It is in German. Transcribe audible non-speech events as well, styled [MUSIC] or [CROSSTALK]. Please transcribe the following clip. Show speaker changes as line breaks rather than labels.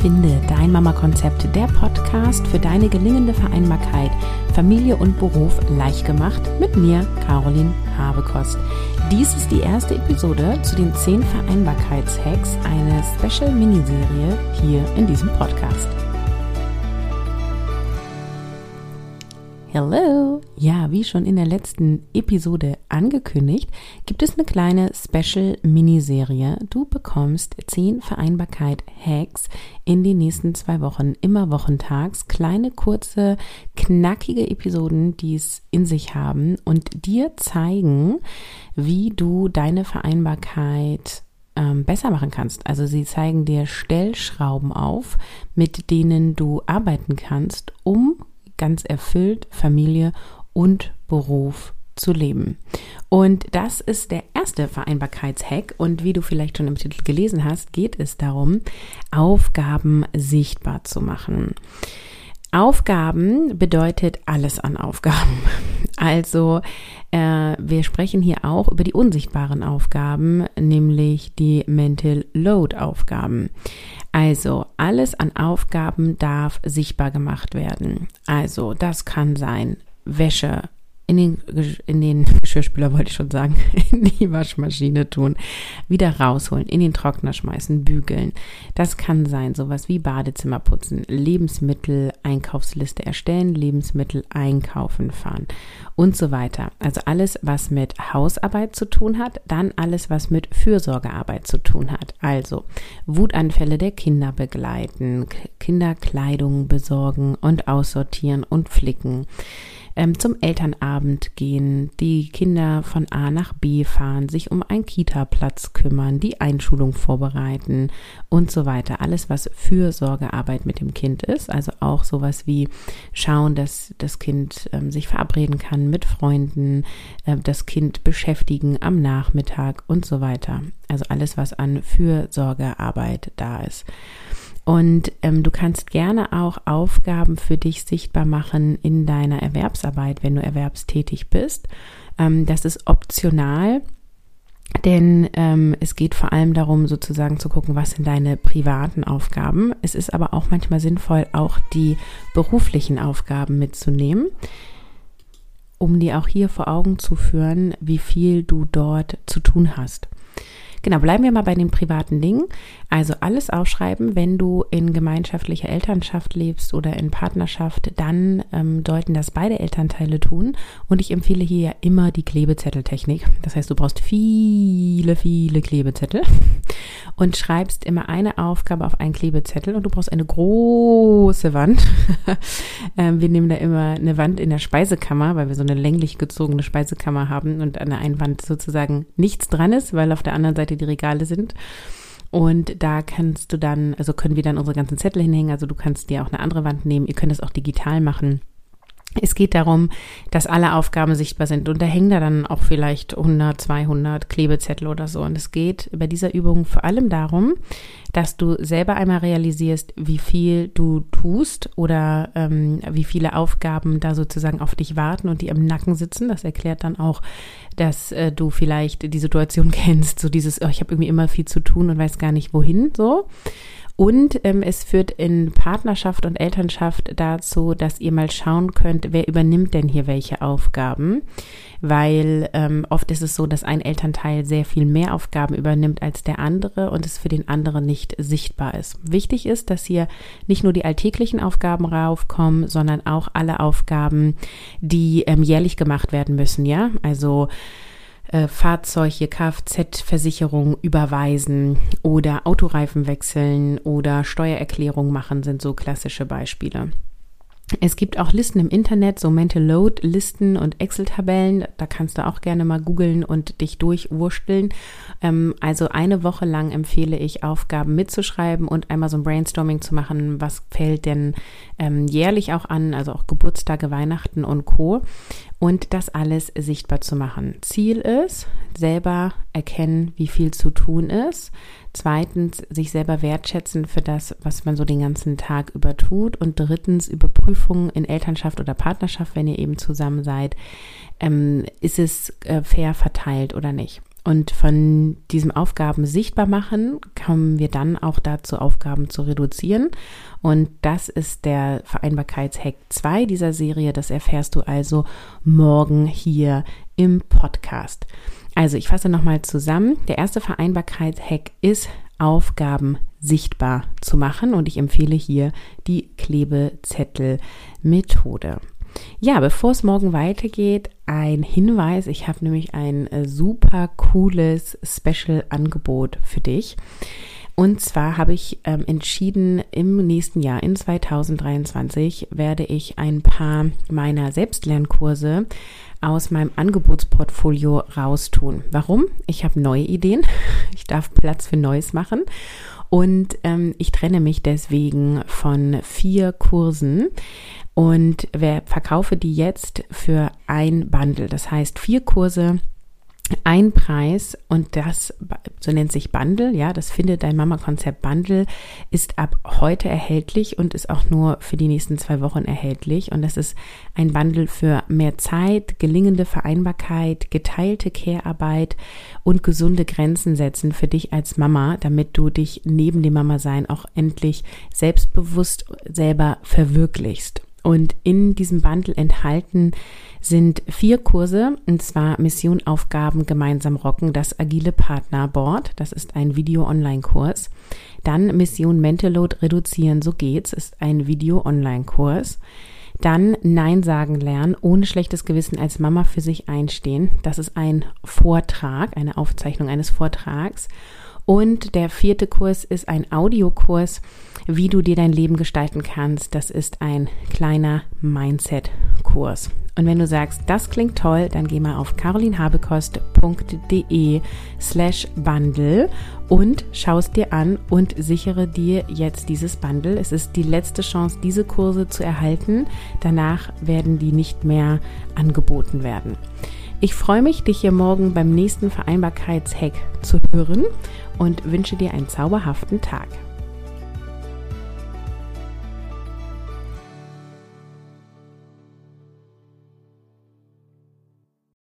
Finde dein Mama-Konzept, der Podcast für deine gelingende Vereinbarkeit, Familie und Beruf leicht gemacht mit mir, Caroline Habekost. Dies ist die erste Episode zu den 10 Vereinbarkeitshacks, eine Special-Miniserie hier in diesem Podcast. Hello! Ja, wie schon in der letzten Episode angekündigt, gibt es eine kleine Special-Miniserie. Du bekommst 10 Vereinbarkeit-Hacks in den nächsten zwei Wochen, immer wochentags. Kleine, kurze, knackige Episoden, die es in sich haben und dir zeigen, wie du deine Vereinbarkeit ähm, besser machen kannst. Also sie zeigen dir Stellschrauben auf, mit denen du arbeiten kannst, um ganz erfüllt Familie und Beruf zu leben. Und das ist der erste Vereinbarkeitshack. Und wie du vielleicht schon im Titel gelesen hast, geht es darum, Aufgaben sichtbar zu machen. Aufgaben bedeutet alles an Aufgaben. [LAUGHS] Also äh, wir sprechen hier auch über die unsichtbaren Aufgaben, nämlich die Mental Load Aufgaben. Also alles an Aufgaben darf sichtbar gemacht werden. Also das kann sein Wäsche in den, in den [LAUGHS] Geschirrspüler wollte ich schon sagen, [LAUGHS] in die Waschmaschine tun, wieder rausholen, in den Trockner schmeißen, bügeln. Das kann sein, sowas wie Badezimmer putzen, Lebensmittel, Einkaufsliste erstellen, Lebensmittel einkaufen fahren und so weiter. Also alles, was mit Hausarbeit zu tun hat, dann alles, was mit Fürsorgearbeit zu tun hat. Also Wutanfälle der Kinder begleiten, Kinderkleidung besorgen und aussortieren und flicken ähm, zum Elternabend gehen, die Kinder von A nach B fahren, sich um einen Kita-Platz kümmern, die Einschulung vorbereiten und so weiter. Alles, was Fürsorgearbeit mit dem Kind ist, also auch sowas wie schauen, dass das Kind ähm, sich verabreden kann mit Freunden, äh, das Kind beschäftigen am Nachmittag und so weiter. Also alles, was an Fürsorgearbeit da ist. Und ähm, du kannst gerne auch Aufgaben für dich sichtbar machen in deiner Erwerbsarbeit, wenn du erwerbstätig bist. Ähm, das ist optional. Denn ähm, es geht vor allem darum, sozusagen zu gucken, was sind deine privaten Aufgaben. Es ist aber auch manchmal sinnvoll, auch die beruflichen Aufgaben mitzunehmen, um dir auch hier vor Augen zu führen, wie viel du dort zu tun hast. Genau, bleiben wir mal bei den privaten Dingen. Also alles aufschreiben, wenn du in gemeinschaftlicher Elternschaft lebst oder in Partnerschaft, dann ähm, deuten das beide Elternteile tun. Und ich empfehle hier ja immer die Klebezetteltechnik. Das heißt, du brauchst viele, viele Klebezettel und schreibst immer eine Aufgabe auf einen Klebezettel und du brauchst eine große Wand. [LAUGHS] ähm, wir nehmen da immer eine Wand in der Speisekammer, weil wir so eine länglich gezogene Speisekammer haben und an der einen Wand sozusagen nichts dran ist, weil auf der anderen Seite die Regale sind. Und da kannst du dann, also können wir dann unsere ganzen Zettel hinhängen. Also du kannst dir auch eine andere Wand nehmen. Ihr könnt es auch digital machen. Es geht darum, dass alle Aufgaben sichtbar sind und da hängen da dann auch vielleicht 100, 200 Klebezettel oder so. Und es geht bei dieser Übung vor allem darum, dass du selber einmal realisierst, wie viel du tust oder ähm, wie viele Aufgaben da sozusagen auf dich warten und die im Nacken sitzen. Das erklärt dann auch, dass äh, du vielleicht die Situation [LAUGHS] kennst, so dieses, oh, ich habe irgendwie immer viel zu tun und weiß gar nicht wohin, so. Und ähm, es führt in Partnerschaft und Elternschaft dazu, dass ihr mal schauen könnt, wer übernimmt denn hier welche Aufgaben. Weil ähm, oft ist es so, dass ein Elternteil sehr viel mehr Aufgaben übernimmt als der andere und es für den anderen nicht sichtbar ist. Wichtig ist, dass hier nicht nur die alltäglichen Aufgaben raufkommen, sondern auch alle Aufgaben, die ähm, jährlich gemacht werden müssen, ja. Also äh, Fahrzeuge, Kfz-Versicherung überweisen oder Autoreifen wechseln oder Steuererklärung machen, sind so klassische Beispiele. Es gibt auch Listen im Internet, so Mental Load Listen und Excel-Tabellen. Da kannst du auch gerne mal googeln und dich durchwursteln. Ähm, also eine Woche lang empfehle ich, Aufgaben mitzuschreiben und einmal so ein Brainstorming zu machen. Was fällt denn ähm, jährlich auch an? Also auch Geburtstage, Weihnachten und Co und das alles sichtbar zu machen. Ziel ist, selber erkennen, wie viel zu tun ist. Zweitens, sich selber wertschätzen für das, was man so den ganzen Tag über tut. Und drittens, Überprüfungen in Elternschaft oder Partnerschaft, wenn ihr eben zusammen seid, ähm, ist es äh, fair verteilt oder nicht. Und von diesem Aufgaben sichtbar machen, kommen wir dann auch dazu, Aufgaben zu reduzieren. Und das ist der Vereinbarkeitshack 2 dieser Serie. Das erfährst du also morgen hier im Podcast. Also ich fasse nochmal zusammen. Der erste Vereinbarkeitshack ist, Aufgaben sichtbar zu machen. Und ich empfehle hier die Klebezettel-Methode. Ja, bevor es morgen weitergeht, ein Hinweis. Ich habe nämlich ein äh, super cooles Special-Angebot für dich. Und zwar habe ich ähm, entschieden, im nächsten Jahr, in 2023, werde ich ein paar meiner Selbstlernkurse aus meinem Angebotsportfolio raustun. Warum? Ich habe neue Ideen. [LAUGHS] Ich darf Platz für Neues machen. Und ähm, ich trenne mich deswegen von vier Kursen und verkaufe die jetzt für ein Bundle. Das heißt vier Kurse ein Preis und das, so nennt sich Bundle, ja, das findet dein Mama-Konzept Bundle, ist ab heute erhältlich und ist auch nur für die nächsten zwei Wochen erhältlich. Und das ist ein Bundle für mehr Zeit, gelingende Vereinbarkeit, geteilte Care-Arbeit und gesunde Grenzen setzen für dich als Mama, damit du dich neben dem Mama-Sein auch endlich selbstbewusst selber verwirklichst. Und in diesem Bundle enthalten sind vier Kurse, und zwar Mission Aufgaben gemeinsam rocken, das agile Partnerboard, das ist ein Video-Online-Kurs. Dann Mission Mental Load reduzieren, so geht's, ist ein Video-Online-Kurs. Dann Nein sagen lernen, ohne schlechtes Gewissen als Mama für sich einstehen. Das ist ein Vortrag, eine Aufzeichnung eines Vortrags. Und der vierte Kurs ist ein Audiokurs, wie du dir dein Leben gestalten kannst. Das ist ein kleiner Mindset-Kurs. Und wenn du sagst, das klingt toll, dann geh mal auf carolinhabekost.de slash bundle und schaust dir an und sichere dir jetzt dieses Bundle. Es ist die letzte Chance, diese Kurse zu erhalten. Danach werden die nicht mehr angeboten werden. Ich freue mich, dich hier morgen beim nächsten Vereinbarkeitshack zu hören und wünsche dir einen zauberhaften Tag.